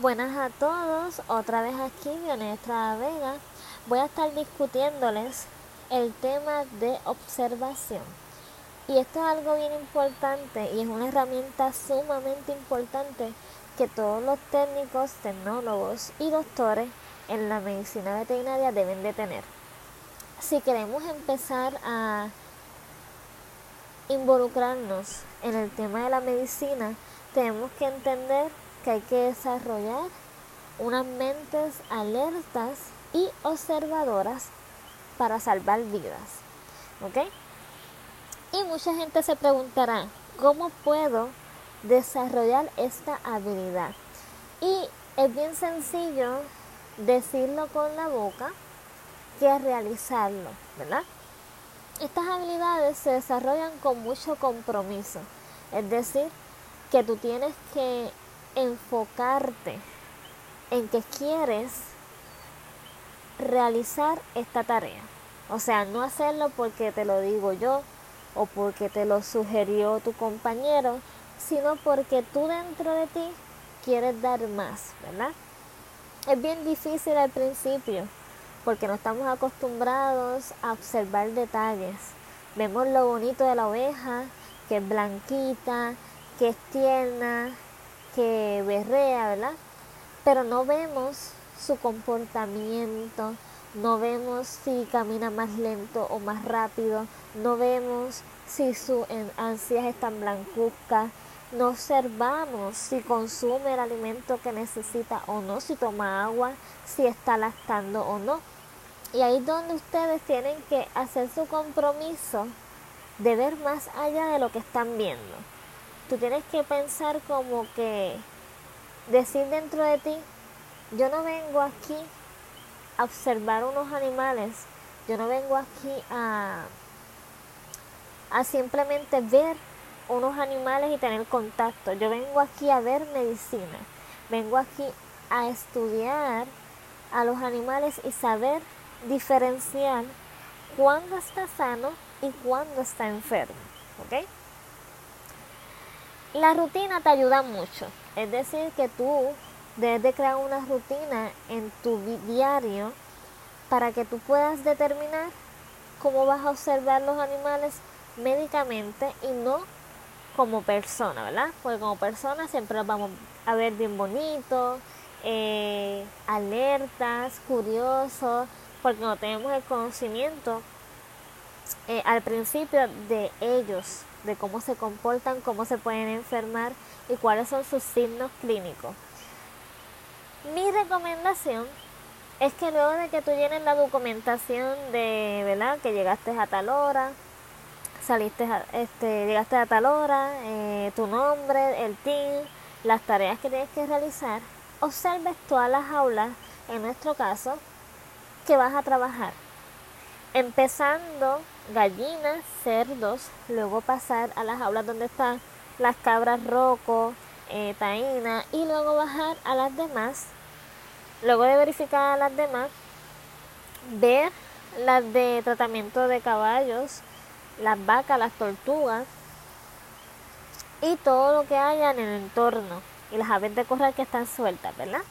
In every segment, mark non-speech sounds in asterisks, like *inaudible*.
Buenas a todos, otra vez aquí Vionestra Vega. Voy a estar discutiéndoles el tema de observación. Y esto es algo bien importante y es una herramienta sumamente importante que todos los técnicos, tecnólogos y doctores en la medicina veterinaria deben de tener. Si queremos empezar a involucrarnos en el tema de la medicina, tenemos que entender que hay que desarrollar unas mentes alertas y observadoras para salvar vidas. ¿Ok? Y mucha gente se preguntará, ¿cómo puedo desarrollar esta habilidad? Y es bien sencillo decirlo con la boca que realizarlo, ¿verdad? Estas habilidades se desarrollan con mucho compromiso, es decir, que tú tienes que enfocarte en que quieres realizar esta tarea. O sea, no hacerlo porque te lo digo yo o porque te lo sugirió tu compañero, sino porque tú dentro de ti quieres dar más, ¿verdad? Es bien difícil al principio porque no estamos acostumbrados a observar detalles. Vemos lo bonito de la oveja, que es blanquita, que es tierna, que berrea, ¿verdad? Pero no vemos su comportamiento, no vemos si camina más lento o más rápido, no vemos si sus ansias están blancuzcas, no observamos si consume el alimento que necesita o no, si toma agua, si está lactando o no. Y ahí es donde ustedes tienen que hacer su compromiso de ver más allá de lo que están viendo tú tienes que pensar como que decir dentro de ti, yo no vengo aquí a observar unos animales, yo no vengo aquí a, a simplemente ver unos animales y tener contacto, yo vengo aquí a ver medicina, vengo aquí a estudiar a los animales y saber diferenciar cuándo está sano y cuándo está enfermo. ¿ok?, la rutina te ayuda mucho. Es decir, que tú debes de crear una rutina en tu diario para que tú puedas determinar cómo vas a observar los animales médicamente y no como persona, ¿verdad? Porque como persona siempre los vamos a ver bien bonitos, eh, alertas, curiosos, porque no tenemos el conocimiento eh, al principio de ellos, de cómo se comportan, cómo se pueden enfermar y cuáles son sus signos clínicos. Mi recomendación es que luego de que tú llenes la documentación de, ¿verdad? Que llegaste a tal hora, saliste, este, llegaste a tal hora, eh, tu nombre, el team, las tareas que tienes que realizar, observes todas las aulas, en nuestro caso, que vas a trabajar. Empezando gallinas, cerdos, luego pasar a las aulas donde están las cabras roco, eh, taína y luego bajar a las demás. Luego de verificar a las demás, ver las de tratamiento de caballos, las vacas, las tortugas y todo lo que haya en el entorno y las aves de corral que están sueltas, ¿verdad?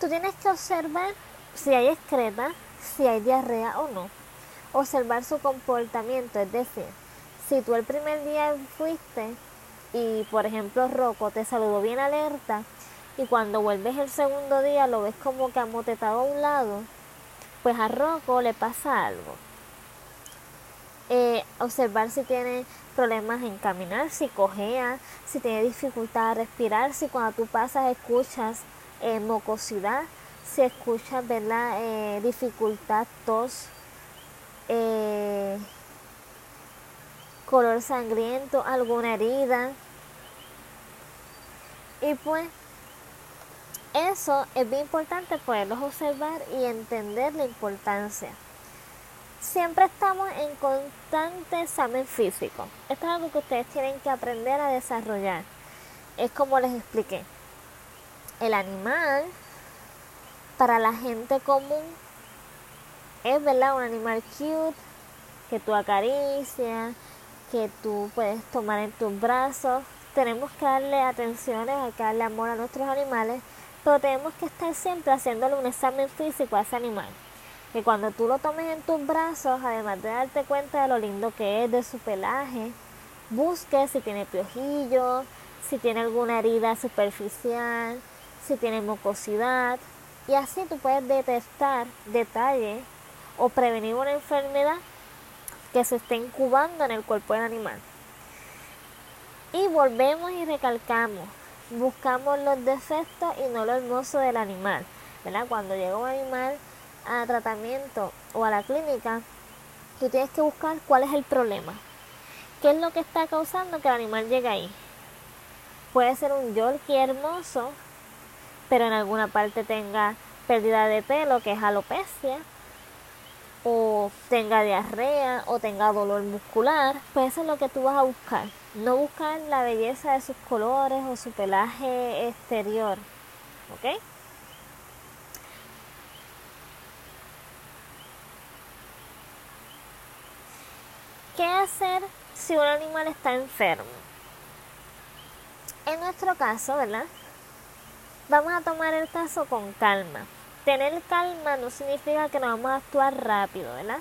Tú tienes que observar si hay excreta, si hay diarrea o no observar su comportamiento, es decir, si tú el primer día fuiste y por ejemplo Rocco te saludó bien alerta y cuando vuelves el segundo día lo ves como que amotetado a un lado, pues a Rocco le pasa algo. Eh, observar si tiene problemas en caminar, si cojea, si tiene dificultad a respirar, si cuando tú pasas escuchas eh, mocosidad, si escuchas ¿verdad? Eh, dificultad, tos, eh, color sangriento, alguna herida. Y pues eso es bien importante poderlos observar y entender la importancia. Siempre estamos en constante examen físico. Esto es algo que ustedes tienen que aprender a desarrollar. Es como les expliqué. El animal, para la gente común, es verdad un animal cute que tú acaricias, que tú puedes tomar en tus brazos. Tenemos que darle atención, hay que darle amor a nuestros animales, pero tenemos que estar siempre haciéndole un examen físico a ese animal. Que cuando tú lo tomes en tus brazos, además de darte cuenta de lo lindo que es, de su pelaje, busques si tiene piojillo, si tiene alguna herida superficial, si tiene mucosidad. Y así tú puedes detectar detalles o prevenir una enfermedad que se esté incubando en el cuerpo del animal. Y volvemos y recalcamos, buscamos los defectos y no lo hermoso del animal. ¿verdad? Cuando llega un animal a tratamiento o a la clínica, tú tienes que buscar cuál es el problema. ¿Qué es lo que está causando que el animal llegue ahí? Puede ser un yorkie hermoso, pero en alguna parte tenga pérdida de pelo, que es alopecia, o tenga diarrea, o tenga dolor muscular, pues eso es lo que tú vas a buscar. No buscar la belleza de sus colores o su pelaje exterior. ¿Ok? ¿Qué hacer si un animal está enfermo? En nuestro caso, ¿verdad? Vamos a tomar el caso con calma. Tener calma no significa que no vamos a actuar rápido, ¿verdad?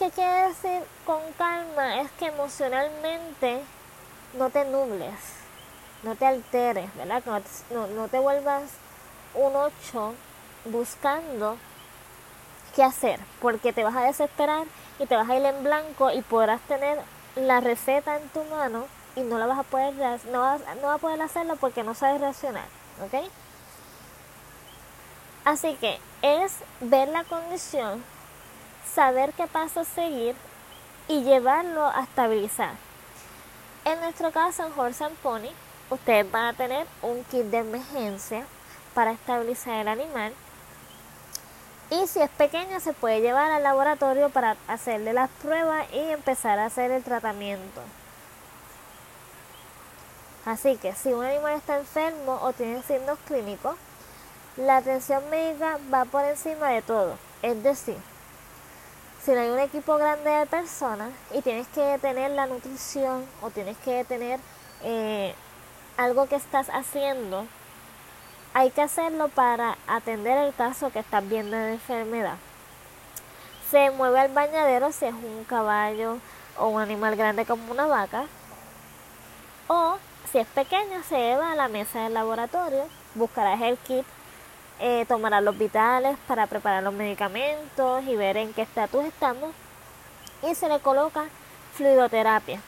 ¿Qué quiere decir con calma? Es que emocionalmente no te nubles, no te alteres, ¿verdad? no, no te vuelvas un 8 buscando qué hacer, porque te vas a desesperar y te vas a ir en blanco y podrás tener la receta en tu mano y no la vas a poder no vas, no vas a poder hacerlo porque no sabes reaccionar, ¿ok? Así que es ver la condición, saber qué paso seguir y llevarlo a estabilizar. En nuestro caso, en Horse and Pony, ustedes van a tener un kit de emergencia para estabilizar el animal. Y si es pequeño, se puede llevar al laboratorio para hacerle las pruebas y empezar a hacer el tratamiento. Así que si un animal está enfermo o tiene signos clínicos, la atención médica va por encima de todo. Es decir, si no hay un equipo grande de personas y tienes que tener la nutrición o tienes que tener eh, algo que estás haciendo, hay que hacerlo para atender el caso que estás viendo de enfermedad. Se mueve al bañadero si es un caballo o un animal grande como una vaca. O si es pequeño, se lleva a la mesa del laboratorio, buscarás el kit eh, tomará los vitales para preparar los medicamentos y ver en qué estatus estamos. Y se le coloca fluidoterapia.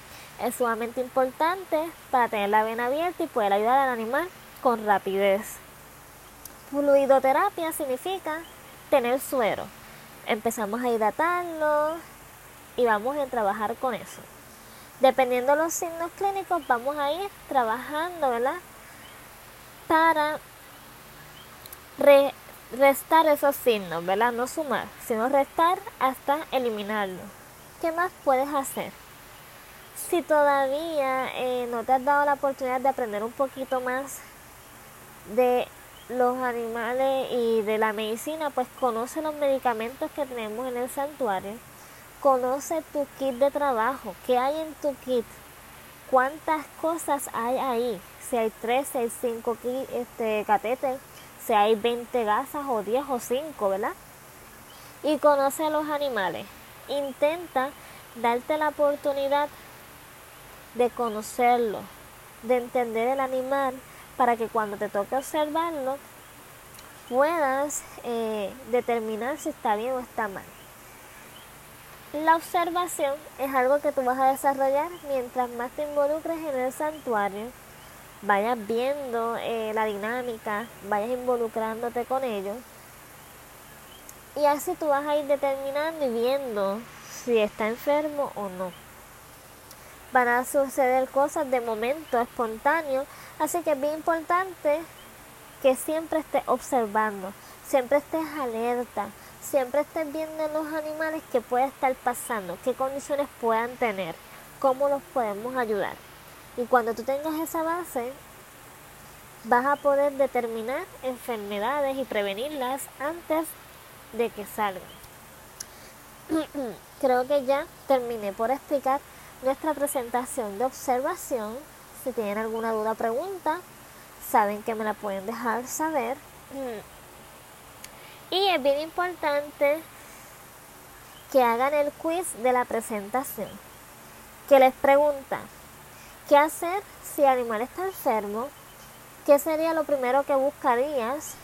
Es sumamente importante para tener la vena abierta y poder ayudar al animal con rapidez. Fluidoterapia significa tener suero. Empezamos a hidratarlo y vamos a trabajar con eso. Dependiendo de los signos clínicos, vamos a ir trabajando, ¿verdad? Para restar esos signos, ¿verdad? No sumar, sino restar hasta eliminarlo. ¿Qué más puedes hacer? Si todavía eh, no te has dado la oportunidad de aprender un poquito más de los animales y de la medicina, pues conoce los medicamentos que tenemos en el santuario. Conoce tu kit de trabajo. ¿Qué hay en tu kit? ¿Cuántas cosas hay ahí? Si hay tres, si hay cinco este, si hay 20 gasas o 10 o 5, ¿verdad? Y conoce a los animales. Intenta darte la oportunidad de conocerlo, de entender el animal, para que cuando te toque observarlo puedas eh, determinar si está bien o está mal. La observación es algo que tú vas a desarrollar mientras más te involucres en el santuario vayas viendo eh, la dinámica, vayas involucrándote con ellos. Y así tú vas a ir determinando y viendo si está enfermo o no. Van a suceder cosas de momento espontáneo, así que es bien importante que siempre estés observando, siempre estés alerta, siempre estés viendo los animales que puede estar pasando, qué condiciones puedan tener, cómo los podemos ayudar. Y cuando tú tengas esa base, vas a poder determinar enfermedades y prevenirlas antes de que salgan. *clears throat* Creo que ya terminé por explicar nuestra presentación de observación. Si tienen alguna duda, pregunta. saben que me la pueden dejar saber. *clears throat* Y es bien importante que hagan el quiz de la presentación, que les pregunta, ¿qué hacer si el animal está enfermo? ¿Qué sería lo primero que buscarías?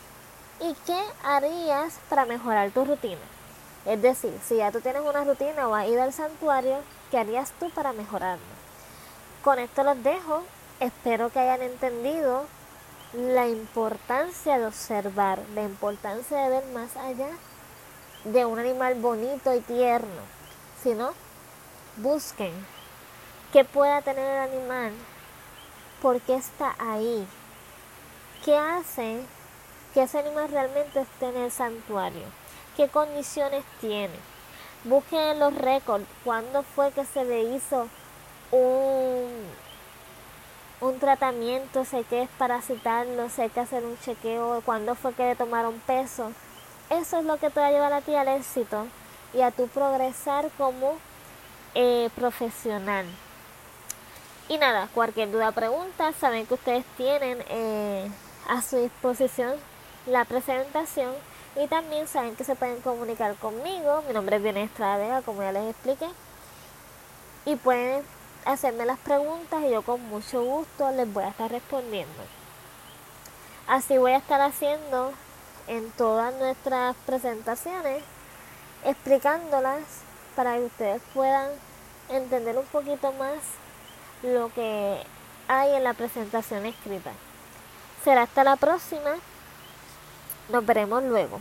¿Y qué harías para mejorar tu rutina? Es decir, si ya tú tienes una rutina o has ido al santuario, ¿qué harías tú para mejorarlo? Con esto los dejo. Espero que hayan entendido la importancia de observar, la importancia de ver más allá de un animal bonito y tierno, sino busquen qué pueda tener el animal, por qué está ahí, qué hace que ese animal realmente esté en el santuario, qué condiciones tiene. Busquen los récords, cuándo fue que se le hizo un, un tratamiento, sé que es parasitarlo, sé que hacer un chequeo, cuándo fue que le tomaron peso eso es lo que te va a llevar a ti al éxito y a tu progresar como eh, profesional. Y nada, cualquier duda, pregunta, saben que ustedes tienen eh, a su disposición la presentación y también saben que se pueden comunicar conmigo. Mi nombre es Bienestra Vega, como ya les expliqué. Y pueden hacerme las preguntas y yo con mucho gusto les voy a estar respondiendo. Así voy a estar haciendo en todas nuestras presentaciones, explicándolas para que ustedes puedan entender un poquito más lo que hay en la presentación escrita. Será hasta la próxima. Nos veremos luego.